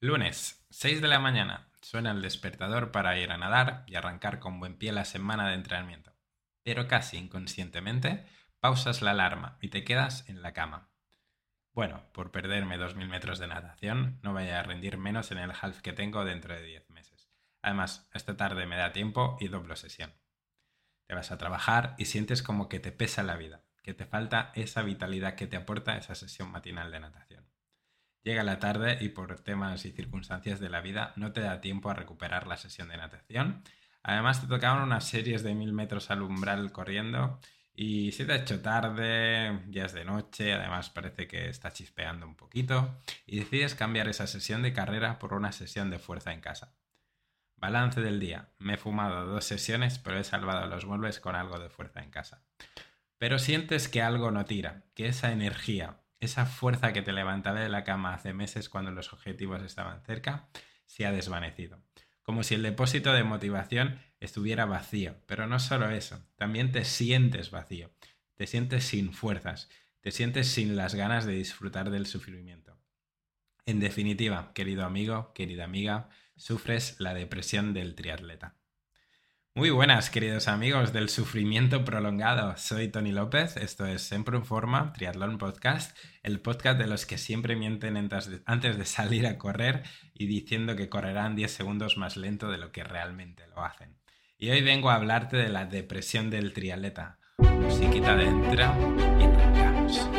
Lunes, 6 de la mañana. Suena el despertador para ir a nadar y arrancar con buen pie la semana de entrenamiento. Pero casi inconscientemente, pausas la alarma y te quedas en la cama. Bueno, por perderme 2.000 metros de natación, no vaya a rendir menos en el half que tengo dentro de 10 meses. Además, esta tarde me da tiempo y doblo sesión. Te vas a trabajar y sientes como que te pesa la vida, que te falta esa vitalidad que te aporta esa sesión matinal de natación. Llega la tarde y por temas y circunstancias de la vida no te da tiempo a recuperar la sesión de natación. Además te tocaban unas series de mil metros al umbral corriendo y se te ha hecho tarde, ya es de noche, además parece que está chispeando un poquito y decides cambiar esa sesión de carrera por una sesión de fuerza en casa. Balance del día. Me he fumado dos sesiones, pero he salvado los muebles con algo de fuerza en casa. Pero sientes que algo no tira, que esa energía, esa fuerza que te levantaba de la cama hace meses cuando los objetivos estaban cerca, se ha desvanecido. Como si el depósito de motivación estuviera vacío. Pero no solo eso, también te sientes vacío, te sientes sin fuerzas, te sientes sin las ganas de disfrutar del sufrimiento. En definitiva, querido amigo, querida amiga, sufres la depresión del triatleta. Muy buenas, queridos amigos del sufrimiento prolongado. Soy Tony López, esto es Siempre en Forma, Triatlón Podcast, el podcast de los que siempre mienten antes de salir a correr y diciendo que correrán 10 segundos más lento de lo que realmente lo hacen. Y hoy vengo a hablarte de la depresión del triatleta. Musiquita dentro y arrancamos.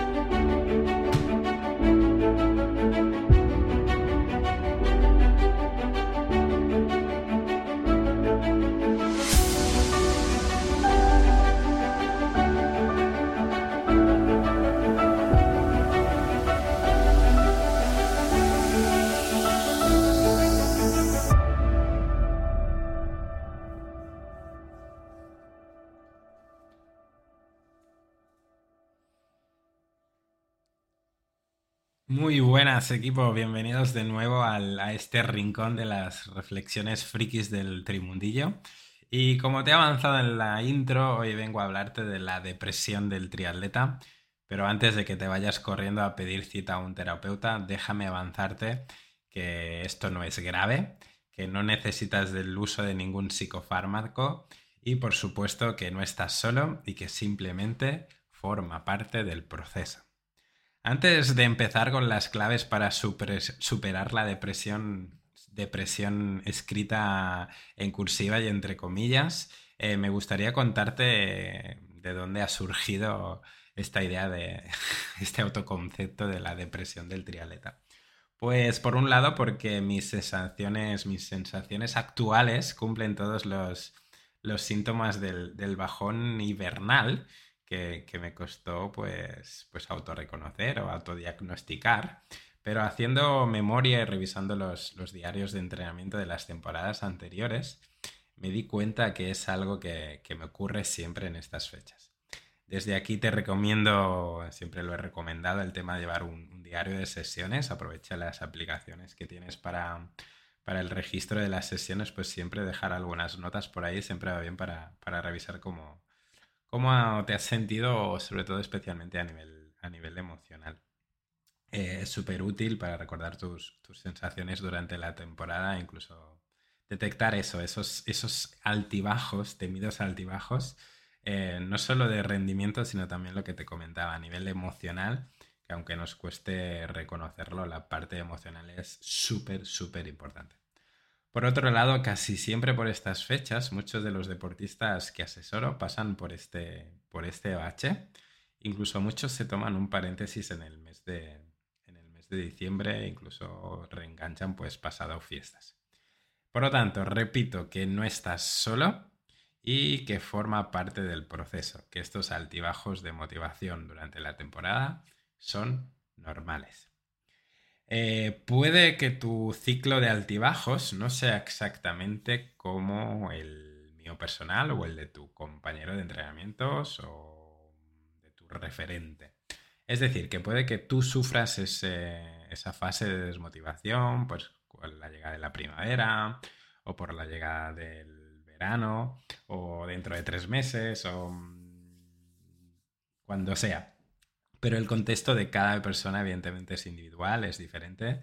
Muy buenas equipo, bienvenidos de nuevo a este rincón de las reflexiones frikis del trimundillo. Y como te he avanzado en la intro, hoy vengo a hablarte de la depresión del triatleta. Pero antes de que te vayas corriendo a pedir cita a un terapeuta, déjame avanzarte que esto no es grave, que no necesitas del uso de ningún psicofármaco y por supuesto que no estás solo y que simplemente forma parte del proceso. Antes de empezar con las claves para superar la depresión, escrita en cursiva y entre comillas, eh, me gustaría contarte de dónde ha surgido esta idea de este autoconcepto de la depresión del trialeta. Pues por un lado porque mis sensaciones, mis sensaciones actuales cumplen todos los, síntomas del, del bajón hibernal que, me costó pues, pues autorreconocer o autodiagnosticar. Pero haciendo memoria y revisando los, diarios de entrenamiento de las temporadas anteriores, me di cuenta que es algo que, me ocurre siempre en estas fechas. Desde aquí te recomiendo, siempre lo he recomendado, el tema de llevar un, diario de sesiones. Aprovecha las aplicaciones que tienes para, para, el registro de las sesiones, pues siempre dejar algunas notas por ahí, siempre va bien para, para revisar cómo, ¿Cómo te has sentido, sobre todo especialmente a nivel, a nivel emocional? Eh, es súper útil para recordar tus, sensaciones durante la temporada, incluso detectar eso, esos, esos altibajos, temidos altibajos, eh, no solo de rendimiento, sino también lo que te comentaba a nivel emocional, que aunque nos cueste reconocerlo, la parte emocional es súper, súper importante. Por otro lado, casi siempre por estas fechas, muchos de los deportistas que asesoro pasan por este, por este bache. Incluso muchos se toman un paréntesis en el mes de, en el mes de diciembre incluso reenganchan pues pasado fiestas. Por lo tanto, repito que no estás solo y que forma parte del proceso, que estos altibajos de motivación durante la temporada son normales. Eh, puede que tu ciclo de altibajos no sea exactamente como el mío personal o el de tu compañero de entrenamientos o de tu referente. Es decir, que puede que tú sufras esa fase de desmotivación pues, por la llegada de la primavera o por la llegada del verano o dentro de tres meses o cuando sea. Pero el contexto de cada persona evidentemente es individual, es diferente.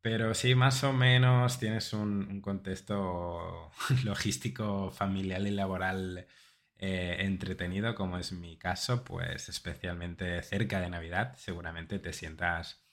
Pero sí, más o menos tienes un, contexto logístico, familiar y laboral eh, entretenido, como es mi caso, pues especialmente cerca de Navidad, seguramente te sientas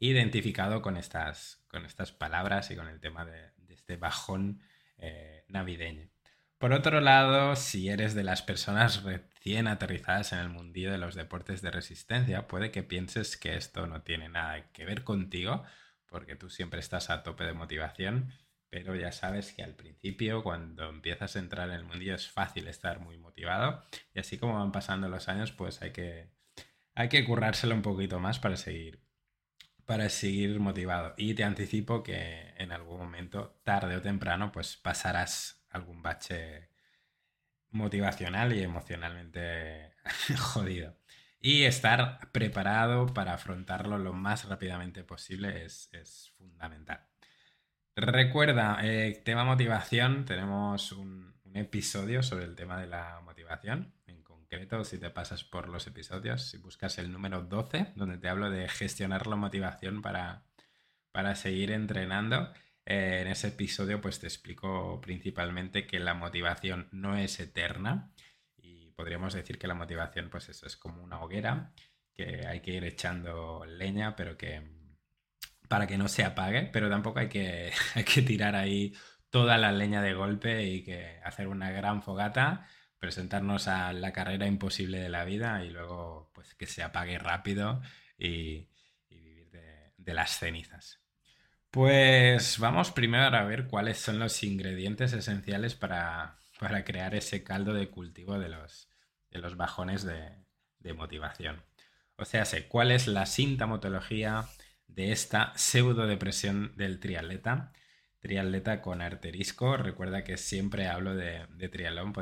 identificado con estas, con estas palabras y con el tema de, este bajón eh, navideño. Por otro lado, si eres de las personas recién aterrizadas en el mundillo de los deportes de resistencia, puede que pienses que esto no tiene nada que ver contigo porque tú siempre estás a tope de motivación, pero ya sabes que al principio, cuando empiezas a entrar en el mundillo, es fácil estar muy motivado y así como van pasando los años, pues hay que, hay que currárselo un poquito más para seguir, para seguir motivado. Y te anticipo que en algún momento, tarde o temprano, pues pasarás algún bache motivacional y emocionalmente jodido. Y estar preparado para afrontarlo lo más rápidamente posible es, fundamental. Recuerda, eh, tema motivación, tenemos un, episodio sobre el tema de la motivación. En concreto, si te pasas por los episodios, si buscas el número 12, donde te hablo de gestionar la motivación para, para seguir entrenando, eh, en ese episodio pues te explico principalmente que la motivación no es eterna podríamos decir que la motivación, pues eso, es como una hoguera que hay que ir echando leña, pero que para que no se apague, pero tampoco hay que, hay que tirar ahí toda la leña de golpe y que hacer una gran fogata, presentarnos a la carrera imposible de la vida y luego pues que se apague rápido y, vivir de las cenizas. Pues vamos primero a ver cuáles son los ingredientes esenciales para, para crear ese caldo de cultivo de los, de los bajones de, motivación. O sea, sé cuál es la sintomatología de esta pseudo depresión del triatleta. Triatleta con arterisco. Recuerda que siempre hablo de, de triatlón,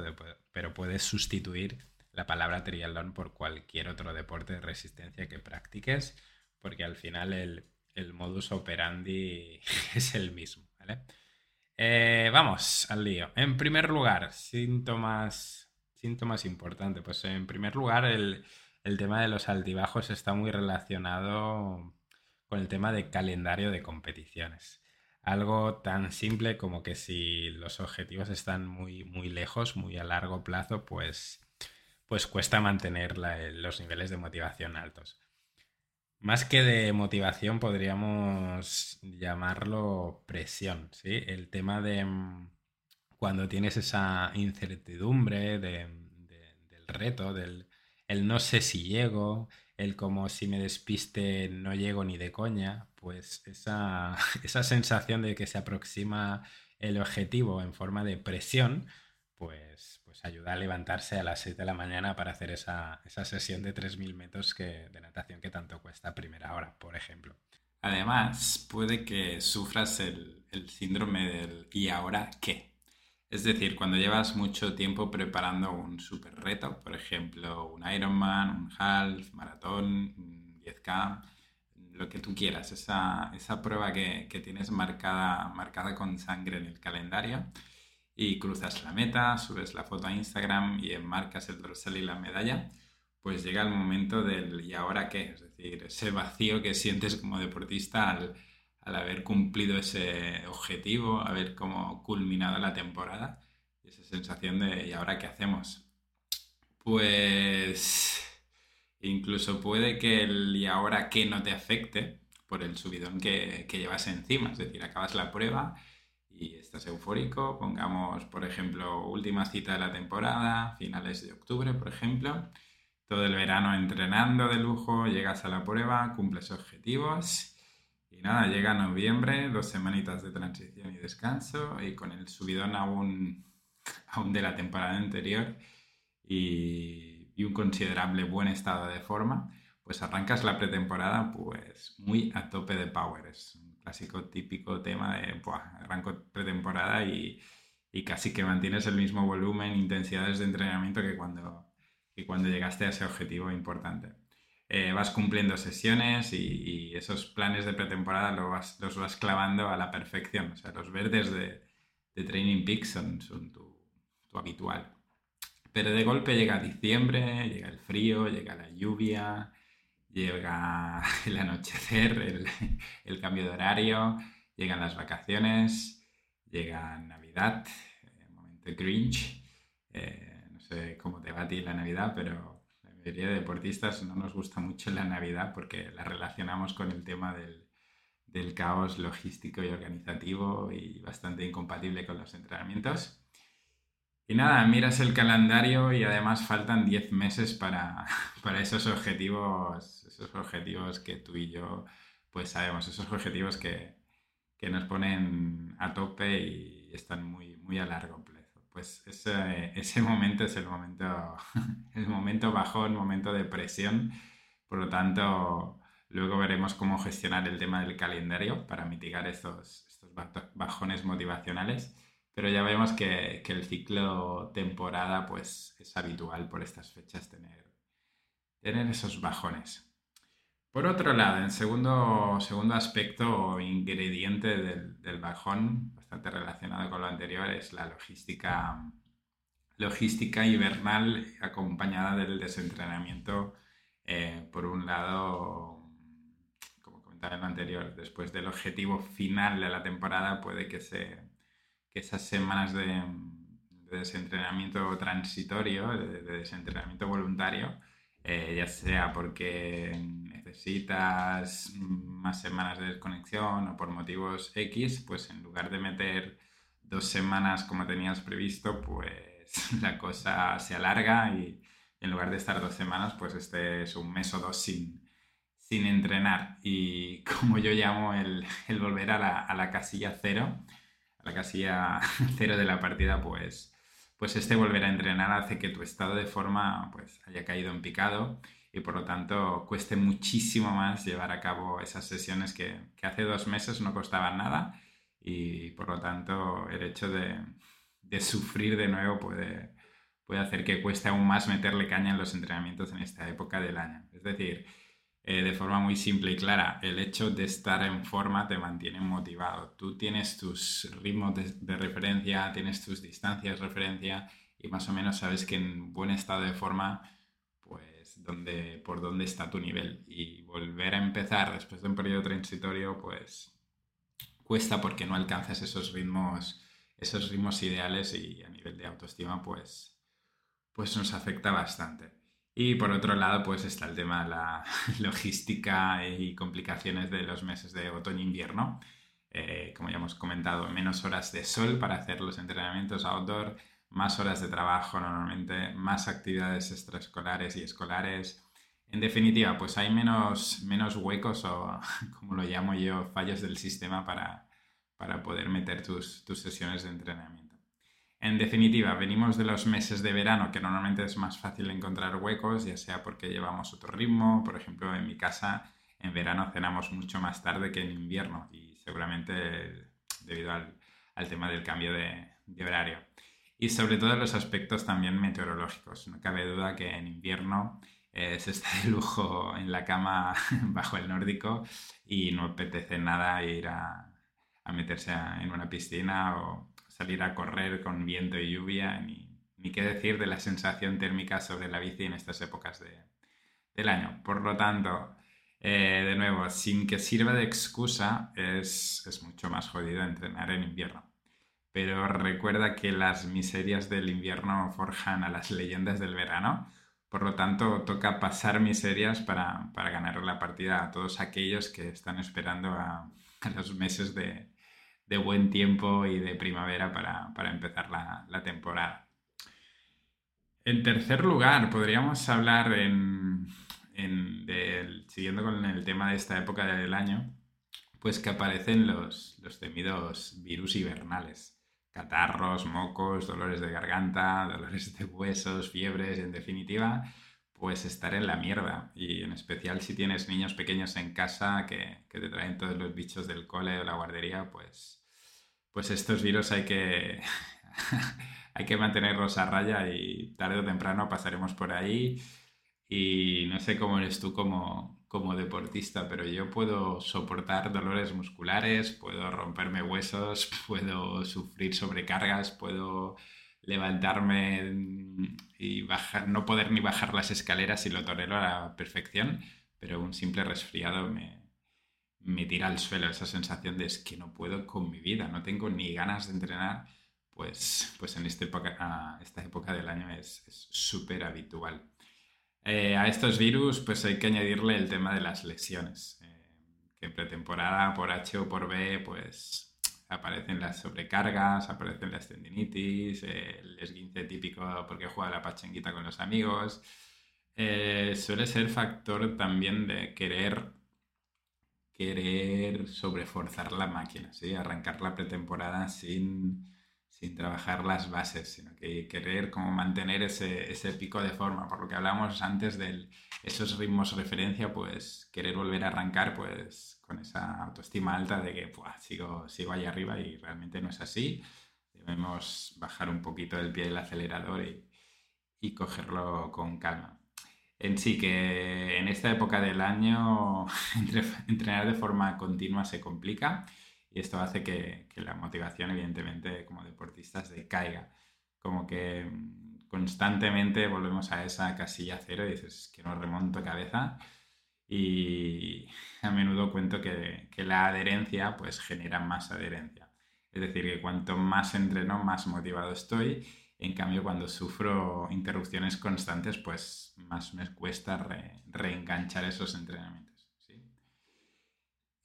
pero puedes sustituir la palabra triatlón por cualquier otro deporte de resistencia que practiques, porque al final el, modus operandi es el mismo. Eh, vamos al lío. En primer lugar, síntomas síntomas importantes? Pues en primer lugar, el, tema de los altibajos está muy relacionado con el tema de calendario de competiciones. Algo tan simple como que si los objetivos están muy, muy lejos, muy a largo plazo, pues, pues cuesta mantener los niveles de motivación altos. Más que de motivación podríamos llamarlo presión, ¿sí? El tema de mm, cuando tienes esa incertidumbre del reto, del el no sé si llego, el como si me despiste no llego ni de coña, pues esa, esa sensación de que se aproxima el objetivo en forma de presión, pues, pues ayuda a levantarse a las 6 de la mañana para hacer esa, sesión de 3.000 metros que, de natación que tanto cuesta a primera hora, por ejemplo. Además, puede que sufras el, el síndrome del ¿y ahora qué? Es decir, cuando llevas mucho tiempo preparando un super reto, por ejemplo, un Ironman, un half, maratón, 10K, lo que tú quieras, esa, prueba que, tienes marcada, marcada con sangre en el calendario y cruzas la meta, subes la foto a Instagram y enmarcas el dorsal y la medalla, pues llega el momento del ¿y ahora qué? Es decir, ese vacío que sientes como deportista al al haber cumplido ese objetivo, haber como culminado la temporada. Esa sensación de ¿y ahora qué hacemos? Pues incluso puede que el ¿y ahora qué no te afecte por el subidón que, que llevas encima. Es decir, acabas la prueba y estás eufórico, pongamos, por ejemplo, última cita de la temporada, finales de octubre, por ejemplo, todo el verano entrenando de lujo, llegas a la prueba, cumples objetivos y nada, llega noviembre, dos semanitas de transición y descanso, y con el subidón aún, aún de la temporada anterior y, un considerable buen estado de forma, pues arrancas la pretemporada pues muy a tope de power. Clásico típico tema de, buah, arranco pretemporada y, casi que mantienes el mismo volumen, intensidades de entrenamiento que cuando, que cuando llegaste a ese objetivo importante. Eh, vas cumpliendo sesiones y, esos planes de pretemporada los vas, clavando a la perfección. O sea, los verdes de, Training Peaks son, tu, habitual. Pero de golpe llega diciembre, llega el frío, llega la lluvia, llega el anochecer, el, cambio de horario, llegan las vacaciones, llega Navidad, el momento Grinch. Eh, no sé cómo te va a ti la Navidad, pero la mayoría de deportistas no nos gusta mucho la Navidad porque la relacionamos con el tema del caos logístico y organizativo y bastante incompatible con los entrenamientos. Y nada, miras el calendario y además faltan 10 meses para, para, esos objetivos, esos objetivos que tú y yo pues sabemos, esos objetivos que, que nos ponen a tope y están muy, muy a largo plazo. Pues ese, ese momento es el momento, el momento bajón, momento de presión. Por lo tanto, Luego veremos cómo gestionar el tema del calendario para mitigar estos, estos bajones motivacionales. Pero ya vemos que, que, el ciclo temporada pues, es habitual por estas fechas tener, tener esos bajones. Por otro lado, en segundo, segundo aspecto o ingrediente del, del, bajón, bastante relacionado con lo anterior, es la logística, logística invernal acompañada del desentrenamiento. Eh, por un lado, en lo anterior, después del objetivo final de la temporada, puede que, se, esas semanas de, desentrenamiento transitorio, de, desentrenamiento voluntario, eh, ya sea porque necesitas más semanas de desconexión o por motivos X, pues en lugar de meter dos semanas como tenías previsto, pues la cosa se alarga y en lugar de estar dos semanas, pues este es un mes o dos sin, sin entrenar. Y como yo llamo el, volver a la, a la, casilla cero, la casilla cero de la partida, pues, pues este volver a entrenar hace que tu estado de forma pues, haya caído en picado y por lo tanto cueste muchísimo más llevar a cabo esas sesiones que, que hace dos meses no costaban nada y por lo tanto el hecho de, de sufrir de nuevo puede, puede hacer que cueste aún más meterle caña en los entrenamientos en esta época del año. Es decir, eh, de forma muy simple y clara. El hecho de estar en forma te mantiene motivado. Tú tienes tus ritmos de, referencia, tienes tus distancias de referencia y más o menos sabes que en buen estado de forma, pues donde, por dónde está tu nivel. Y volver a empezar después de un periodo transitorio, pues cuesta porque no alcanzas esos ritmos, esos ritmos ideales y a nivel de autoestima, pues, pues nos afecta bastante. Y por otro lado, pues está el tema de la logística y complicaciones de los meses de otoño-invierno. Eh, como ya hemos comentado, menos horas de sol para hacer los entrenamientos outdoor, más horas de trabajo normalmente, más actividades extraescolares y escolares. En definitiva, pues hay menos, menos huecos o, como lo llamo yo, fallos del sistema para, para poder meter tus, tus sesiones de entrenamiento. En definitiva, venimos de los meses de verano que normalmente es más fácil encontrar huecos, ya sea porque llevamos otro ritmo, por ejemplo, en mi casa en verano cenamos mucho más tarde que en invierno y seguramente debido al, tema del cambio de, horario. Y sobre todo los aspectos también meteorológicos. No cabe duda que en invierno eh, se está de lujo en la cama bajo el nórdico y no apetece nada ir a, a meterse en una piscina o salir a correr con viento y lluvia, ni, ni qué decir de la sensación térmica sobre la bici en estas épocas de, del año. Por lo tanto, eh, de nuevo, sin que sirva de excusa, es, es mucho más jodido entrenar en invierno. Pero recuerda que las miserias del invierno forjan a las leyendas del verano. Por lo tanto, toca pasar miserias para, para ganar la partida a todos aquellos que están esperando a los meses de, de buen tiempo y de primavera para, empezar la, temporada. En tercer lugar, podríamos hablar, en, siguiendo con el tema de esta época del año, pues que aparecen los, los temidos virus hibernales. Catarros, mocos, dolores de garganta, dolores de huesos, fiebres, en definitiva, pues estar en la mierda. Y en especial si tienes niños pequeños en casa que, que, te traen todos los bichos del cole o la guardería, pues, pues estos virus hay que, hay que mantenerlos a raya y tarde o temprano pasaremos por ahí. Y no sé cómo eres tú como, como deportista, pero yo puedo soportar dolores musculares, puedo romperme huesos, puedo sufrir sobrecargas, puedo levantarme y bajar, no poder ni bajar las escaleras y lo tolero a la perfección, pero un simple resfriado me, me tira al suelo, esa sensación de es que no puedo con mi vida, no tengo ni ganas de entrenar, pues, pues en época, esta época del año es súper habitual. Eh, a estos virus pues hay que añadirle el tema de las lesiones, eh, que en pretemporada por H o por B pues aparecen las sobrecargas, aparecen las tendinitis, el esguince típico porque juega la pachanguita con los amigos. Eh, suele ser factor también de querer querer sobreforzar la máquina, ¿sí? arrancar la pretemporada sin, sin trabajar las bases, sino que querer como mantener ese, ese, pico de forma, por lo que hablábamos antes de esos ritmos de referencia, pues querer volver a arrancar pues con esa autoestima alta de que sigo, sigo ahí arriba y realmente no es así. Debemos bajar un poquito el pie del acelerador y, y cogerlo con calma. En sí, que en esta época del año entrenar de forma continua se complica y esto hace que, que, la motivación, evidentemente, como deportistas, decaiga. Como que mm, constantemente volvemos a esa casilla cero y dices que no remonto cabeza y a menudo cuento que, que, la adherencia pues genera más adherencia. Es decir, que cuanto más entreno, más motivado estoy. En cambio, cuando sufro interrupciones constantes, pues más me cuesta reenganchar esos entrenamientos.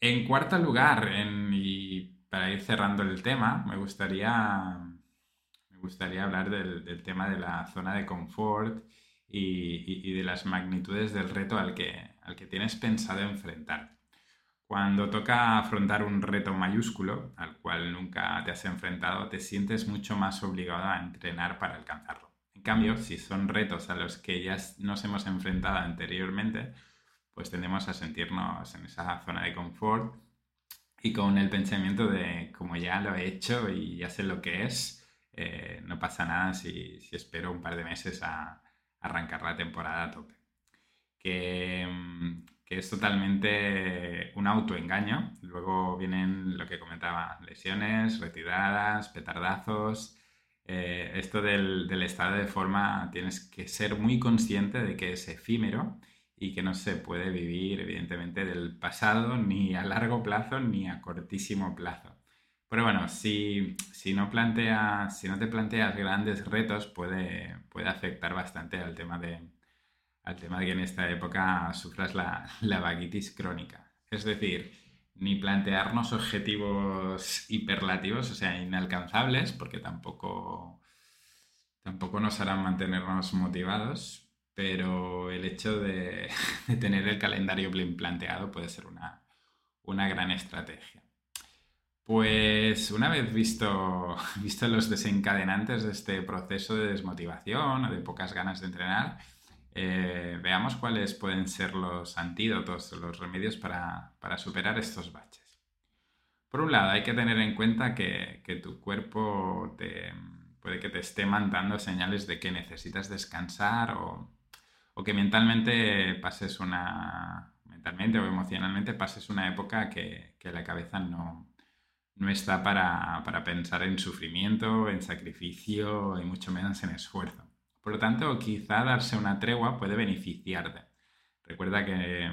En cuarto lugar, y para ir cerrando el tema, me gustaría, me gustaría hablar del, tema de la zona de confort y, y, de las magnitudes del reto al que, al que tienes pensado enfrentar. Cuando toca afrontar un reto mayúsculo al cual nunca te has enfrentado, te sientes mucho más obligado a entrenar para alcanzarlo. En cambio, si son retos a los que ya nos hemos enfrentado anteriormente, pues tendemos a sentirnos en esa zona de confort y con el pensamiento de como ya lo he hecho y ya sé lo que es, eh, no pasa nada si, si espero un par de meses a, arrancar la temporada a tope. Que, mm, que, es totalmente un autoengaño. Luego vienen lo que comentaba, lesiones, retiradas, petardazos. Eh, esto del, del, estado de forma tienes que ser muy consciente de que es efímero y que no se puede vivir evidentemente del pasado ni a largo plazo ni a cortísimo plazo. Pero bueno, si, si, no planteas, si no te planteas grandes retos, puede, puede afectar bastante al tema, de, al tema de que en esta época sufras la, la vaguitis crónica. Es decir, ni plantearnos objetivos hiperlativos, o sea, inalcanzables, porque tampoco, tampoco nos harán mantenernos motivados, pero el hecho de, tener el calendario bien planteado puede ser una, una gran estrategia. Pues una vez visto, visto los desencadenantes de este proceso de desmotivación o de pocas ganas de entrenar, eh, veamos cuáles pueden ser los antídotos, los remedios para, superar estos baches. Por un lado, hay que tener en cuenta que, tu cuerpo puede que te esté mandando señales de que necesitas descansar o, que mentalmente pases una, mentalmente o emocionalmente pases una época que la cabeza no, no está para, pensar en sufrimiento, en sacrificio y mucho menos en esfuerzo. Por lo tanto, quizá darse una tregua puede beneficiarte. Recuerda que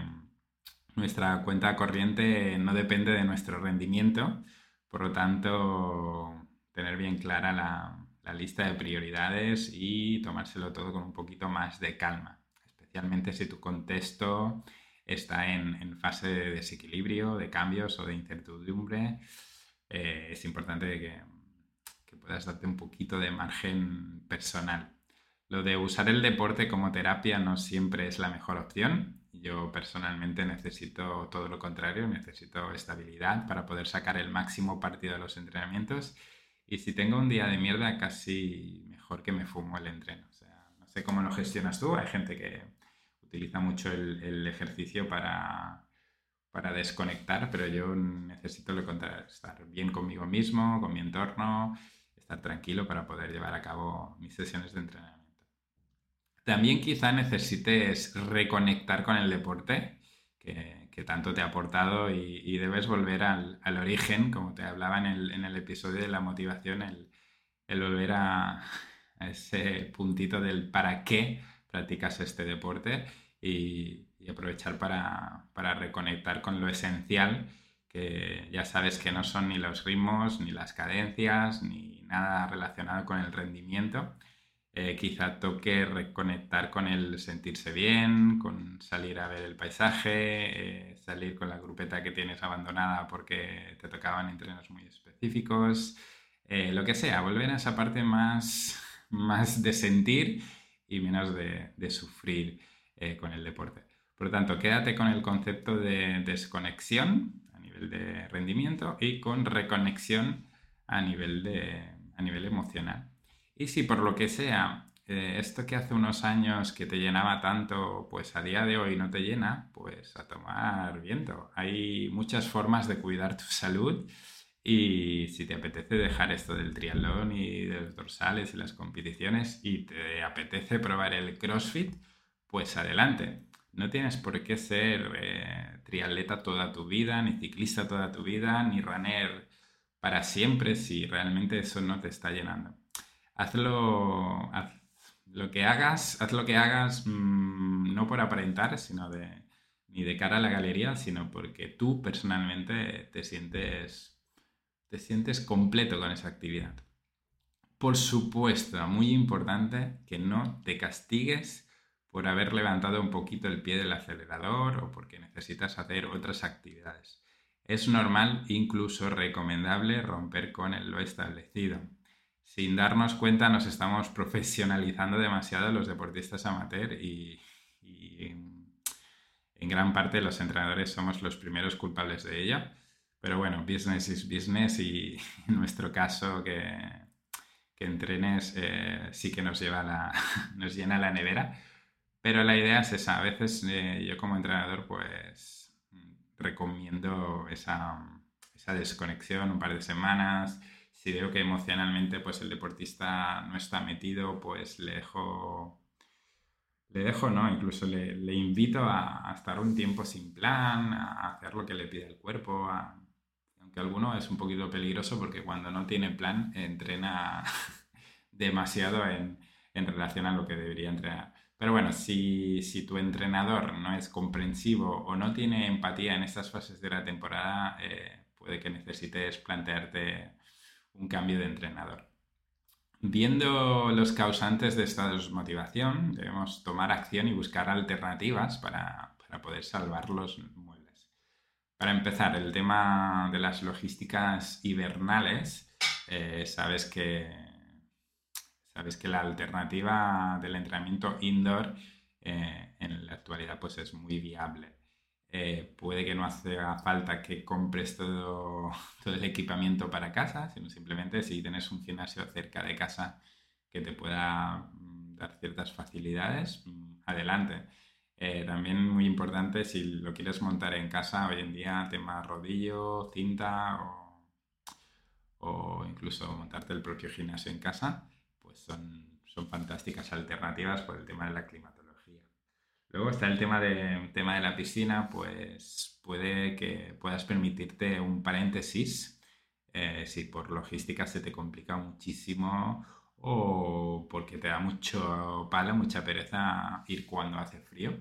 nuestra cuenta corriente no depende de nuestro rendimiento, por lo tanto, tener bien clara la, lista de prioridades y tomárselo todo con un poquito más de calma, especialmente si tu contexto está en, en fase de desequilibrio, de cambios o de incertidumbre eh, es importante que, puedas darte un poquito de margen personal. Lo de usar el deporte como terapia no siempre es la mejor opción. Yo personalmente necesito todo lo contrario, necesito estabilidad para poder sacar el máximo partido de los entrenamientos. Y si tengo un día de mierda, casi mejor que me fumo el entreno. No sé cómo lo gestionas tú. Hay gente que utiliza mucho el ejercicio para, para desconectar, pero yo necesito lo contrario, estar bien conmigo mismo, con mi entorno, estar tranquilo para poder llevar a cabo mis sesiones de entrenamiento. También quizá necesites reconectar con el deporte que, tanto te ha aportado y, debes volver al, origen, como te hablaba en el, episodio de la motivación, el, volver a, ese puntito del para qué practicas este deporte y, aprovechar para, para, reconectar con lo esencial, que ya sabes que no son ni los ritmos, ni las cadencias, ni nada relacionado con el rendimiento. Eh, quizá toque reconectar con el sentirse bien, con salir a ver el paisaje, eh, salir con la grupeta que tienes abandonada porque te tocaban entrenos muy específicos, eh, lo que sea, volver a esa parte más, más de sentir y menos de, sufrir con el deporte. Por lo tanto, quédate con el concepto de desconexión a nivel de rendimiento y con reconexión a nivel, de, a nivel emocional. Y si por lo que sea eh, esto que hace unos años que te llenaba tanto, pues a día de hoy no te llena, pues a tomar viento. Hay muchas formas de cuidar tu salud y si te apetece dejar esto del triatlón y de los dorsales y las competiciones y te apetece probar el CrossFit, pues adelante. No tienes por qué ser eh, triatleta toda tu vida, ni ciclista toda tu vida, ni runner para siempre si realmente eso no te está llenando. Hazlo, haz lo que hagas, haz lo que hagas mm, no por aparentar, sino ni de cara a la galería, sino porque tú personalmente te sientes, te sientes completo con esa actividad. Por supuesto, muy importante que no te castigues por haber levantado un poquito el pie del acelerador o porque necesitas hacer otras actividades. Es normal, incluso recomendable, romper con lo establecido. Sin darnos cuenta nos estamos profesionalizando demasiado los deportistas amateur y, en gran parte los entrenadores somos los primeros culpables de ello. Pero bueno, business is business y en nuestro caso que, que entrenes eh, sí que nos, lleva la, nos llena la nevera pero la idea es esa. A veces eh, yo como entrenador pues recomiendo esa, esa, desconexión un par de semanas. Si veo que emocionalmente pues el deportista no está metido, pues le dejo, le dejo, no, incluso le, le invito a, a, estar un tiempo sin plan, a hacer lo que le pide el cuerpo, aunque alguno es un poquito peligroso porque cuando no tiene plan entrena demasiado en, en relación a lo que debería entrenar. Pero bueno, si, si, tu entrenador no es comprensivo o no tiene empatía en estas fases de la temporada, eh, puede que necesites plantearte un cambio de entrenador. Viendo los causantes de esta desmotivación, debemos tomar acción y buscar alternativas para, para poder salvar los muebles. Para empezar, el tema de las logísticas hibernales, eh, sabes que Sabes que la alternativa del entrenamiento indoor eh, en la actualidad pues es muy viable. Eh, puede que no haga falta que compres todo, todo el equipamiento para casa, sino simplemente si tienes un gimnasio cerca de casa que te pueda mm, dar ciertas facilidades, mm, adelante. Eh, también muy importante si lo quieres montar en casa hoy en día, tema rodillo, cinta o, incluso montarte el propio gimnasio en casa son, son fantásticas alternativas por el tema de la climatología. Luego está el tema de, tema de la piscina, pues puede que puedas permitirte un paréntesis eh, si por logística se te complica muchísimo o porque te da mucho palo, mucha pereza ir cuando hace frío.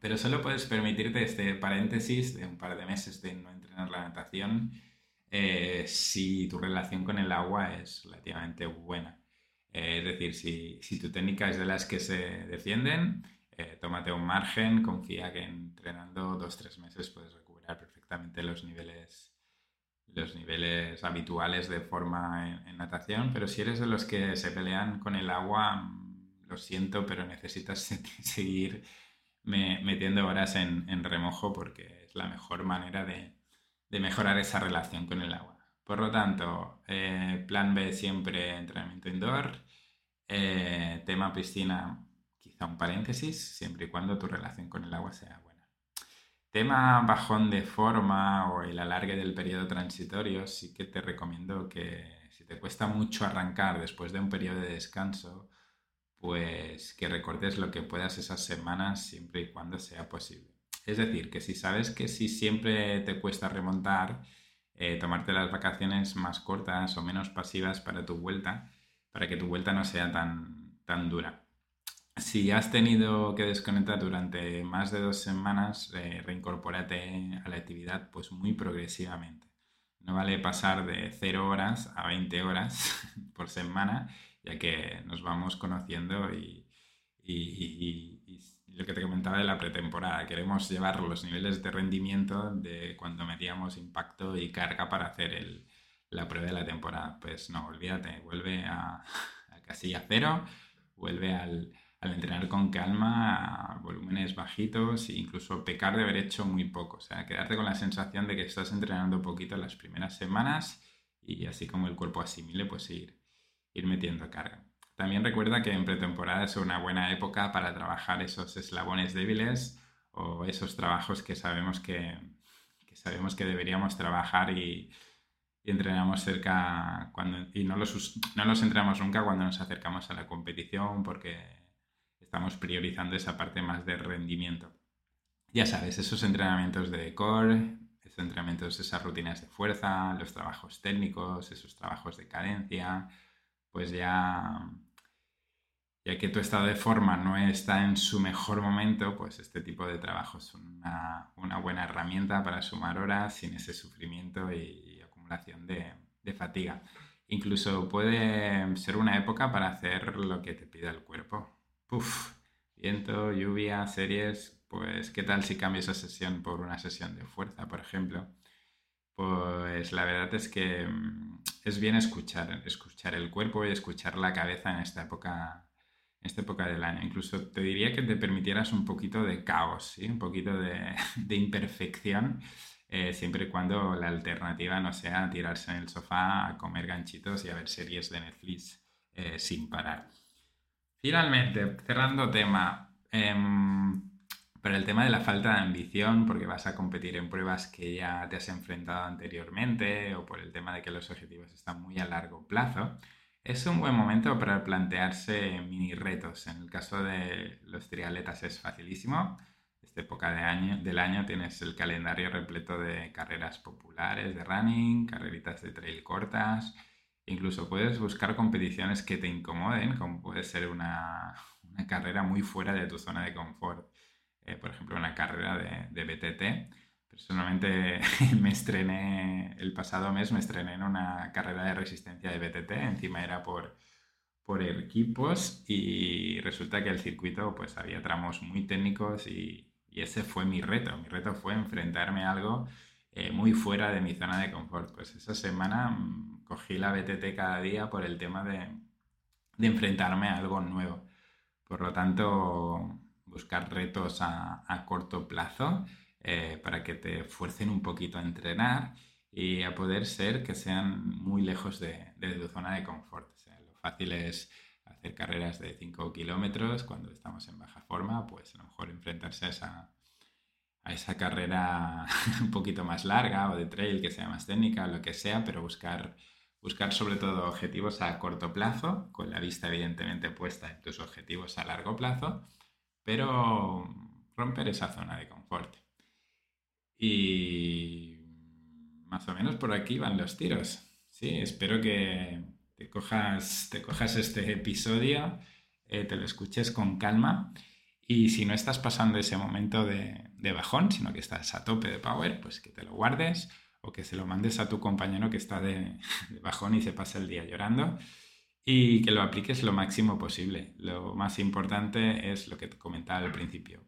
Pero solo puedes permitirte este paréntesis de un par de meses de no entrenar la natación eh, si tu relación con el agua es relativamente buena. Eh, es decir, si, tu técnica es de las que se defienden, eh, tómate un margen, confía que entrenando dos tres meses puedes recuperar perfectamente los niveles, los niveles habituales de forma en, natación, pero si eres de los que se pelean con el agua, mm, lo siento, pero necesitas seguir metiendo horas en, remojo porque es la mejor manera de mejorar esa relación con el agua. Por lo tanto, eh, plan B siempre entrenamiento indoor. Eh, tema piscina, quizá un paréntesis, siempre y cuando tu relación con el agua sea buena. Tema bajón de forma o el alargue del periodo transitorio, sí que te recomiendo que si te cuesta mucho arrancar después de un periodo de descanso, pues que recortes lo que puedas esas semanas siempre y cuando sea posible. Es decir, que si sabes que si siempre te cuesta remontar, eh, tomarte las vacaciones más cortas o menos pasivas para tu vuelta, para que tu vuelta no sea tan, tan dura. Si has tenido que desconectar durante más de dos semanas, eh, reincorpórate a la actividad pues muy progresivamente. No vale pasar de 0 horas a 20 horas por semana, ya que nos vamos conociendo y, lo que te comentaba de la pretemporada, queremos llevar los niveles de rendimiento de cuando medíamos impacto y carga para hacer la prueba de la temporada. Pues no, olvídate, vuelve a, a casilla cero, vuelve al, al entrenar con calma a volúmenes bajitos e incluso pecar de haber hecho muy poco. O sea, quedarte con la sensación de que estás entrenando poquito las primeras semanas y así como el cuerpo asimile, pues ir, ir metiendo carga. También recuerda que en pretemporada es una buena época para trabajar esos eslabones débiles o esos trabajos que sabemos que, sabemos que deberíamos trabajar y, entrenamos cerca cuando, y no los, no los entrenamos nunca cuando nos acercamos a la competición porque estamos priorizando esa parte más de rendimiento. Ya sabes, esos entrenamientos de core, esos entrenamientos, esas rutinas de fuerza, los trabajos técnicos, esos trabajos de cadencia, pues ya, ya que tu estado de forma no está en su mejor momento, pues este tipo de trabajos son una, buena herramienta para sumar horas sin ese sufrimiento y, acumulación de fatiga. Incluso puede ser una época para hacer lo que te pida el cuerpo Viento, lluvia, series, pues ¿qué tal si cambio esa sesión por una sesión de fuerza, por ejemplo? Pues la verdad es que mm, es bien escuchar, escuchar el cuerpo y escuchar la cabeza en esta época, esta época del año. Incluso te diría que te permitieras un poquito de caos, ¿sí? un poquito de, imperfección, eh, siempre y cuando la alternativa no sea tirarse en el sofá a comer ganchitos y a ver series de Netflix eh, sin parar. Finalmente, cerrando tema, em, para el tema de la falta de ambición, porque vas a competir en pruebas que ya te has enfrentado anteriormente o por el tema de que los objetivos están muy a largo plazo, es un buen momento para plantearse mini retos. En el caso de los triatletas es facilísimo. Esta época de año, del año tienes el calendario repleto de carreras populares de running, carreritas de trail cortas, Incluso puedes buscar competiciones que te incomoden, como puede ser una, carrera muy fuera de tu zona de confort. Eh, por ejemplo, una carrera de, BTT. Personalmente me estrené, el pasado mes me estrené en una carrera de resistencia de BTT, encima era por, por equipos y resulta que el circuito pues había tramos muy técnicos y, y ese fue mi reto. Mi reto fue enfrentarme a algo eh, muy fuera de mi zona de confort. Pues esa semana mm, cogí la BTT cada día por el tema de, enfrentarme a algo nuevo. Por lo tanto, buscar retos a, corto plazo eh, para que te fuercen un poquito a entrenar y a poder ser que sean muy lejos de, tu zona de confort. lo fácil es hacer carreras de 5 kilómetros cuando estamos en baja forma, pues a lo mejor enfrentarse a esa, a esa carrera un poquito más larga o de trail que sea más técnica lo que sea, pero buscar, buscar sobre todo objetivos a corto plazo, con la vista evidentemente puesta en tus objetivos a largo plazo, pero romper esa zona de confort. Y más o menos por aquí van los tiros. Sí, espero que te cojas, te cojas este episodio, eh, te lo escuches con calma y si no estás pasando ese momento de, bajón, sino que estás a tope de power, pues que te lo guardes o que se lo mandes a tu compañero que está de, bajón y se pasa el día llorando y que lo apliques lo máximo posible. Lo más importante es lo que te comentaba al principio.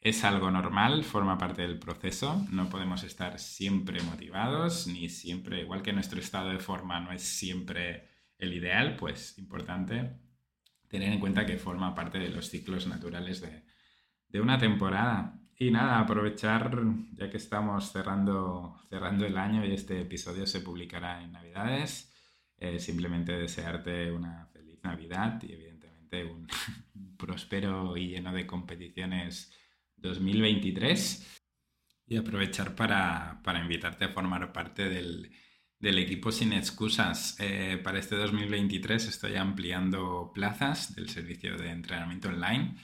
Es algo normal, forma parte del proceso, no podemos estar siempre motivados, ni siempre, igual que nuestro estado de forma no es siempre el ideal, pues importante tener en cuenta que forma parte de los ciclos naturales de, una temporada. Y nada, aprovechar, ya que estamos cerrando, cerrando el año y este episodio se publicará en Navidades, eh, simplemente desearte una feliz Navidad y evidentemente un, próspero y lleno de competiciones 2023. Y aprovechar para, para invitarte a formar parte del, del equipo sin excusas. Eh, para este 2023 estoy ampliando plazas del servicio de entrenamiento online,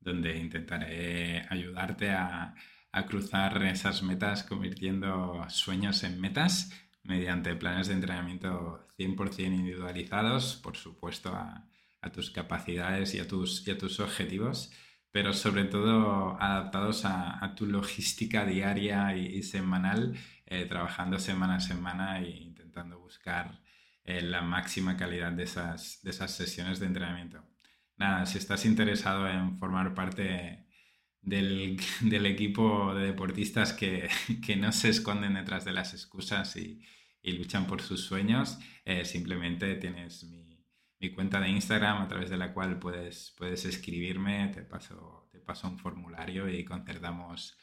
donde intentaré ayudarte a, cruzar esas metas convirtiendo sueños en metas mediante planes de entrenamiento 100% individualizados, por supuesto, a, tus capacidades y a tus, y a tus objetivos, pero sobre todo adaptados a, tu logística diaria y, semanal, eh, trabajando semana a semana e intentando buscar eh, la máxima calidad de esas, de esas sesiones de entrenamiento. Nada, si estás interesado en formar parte del, del equipo de deportistas que, que, no se esconden detrás de las excusas y, y luchan por sus sueños, eh, simplemente tienes mi, mi, cuenta de Instagram a través de la cual puedes, puedes escribirme, te paso, te paso un formulario y concertamos,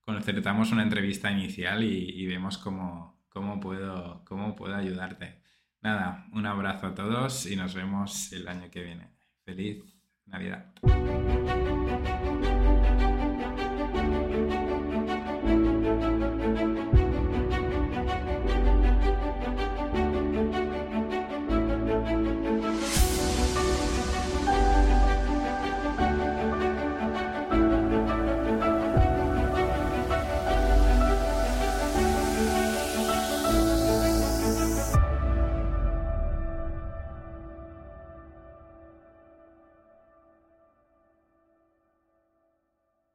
concertamos una entrevista inicial y, y vemos cómo, cómo, puedo, cómo puedo ayudarte. Nada, un abrazo a todos y nos vemos el año que viene. Feliz Navidad.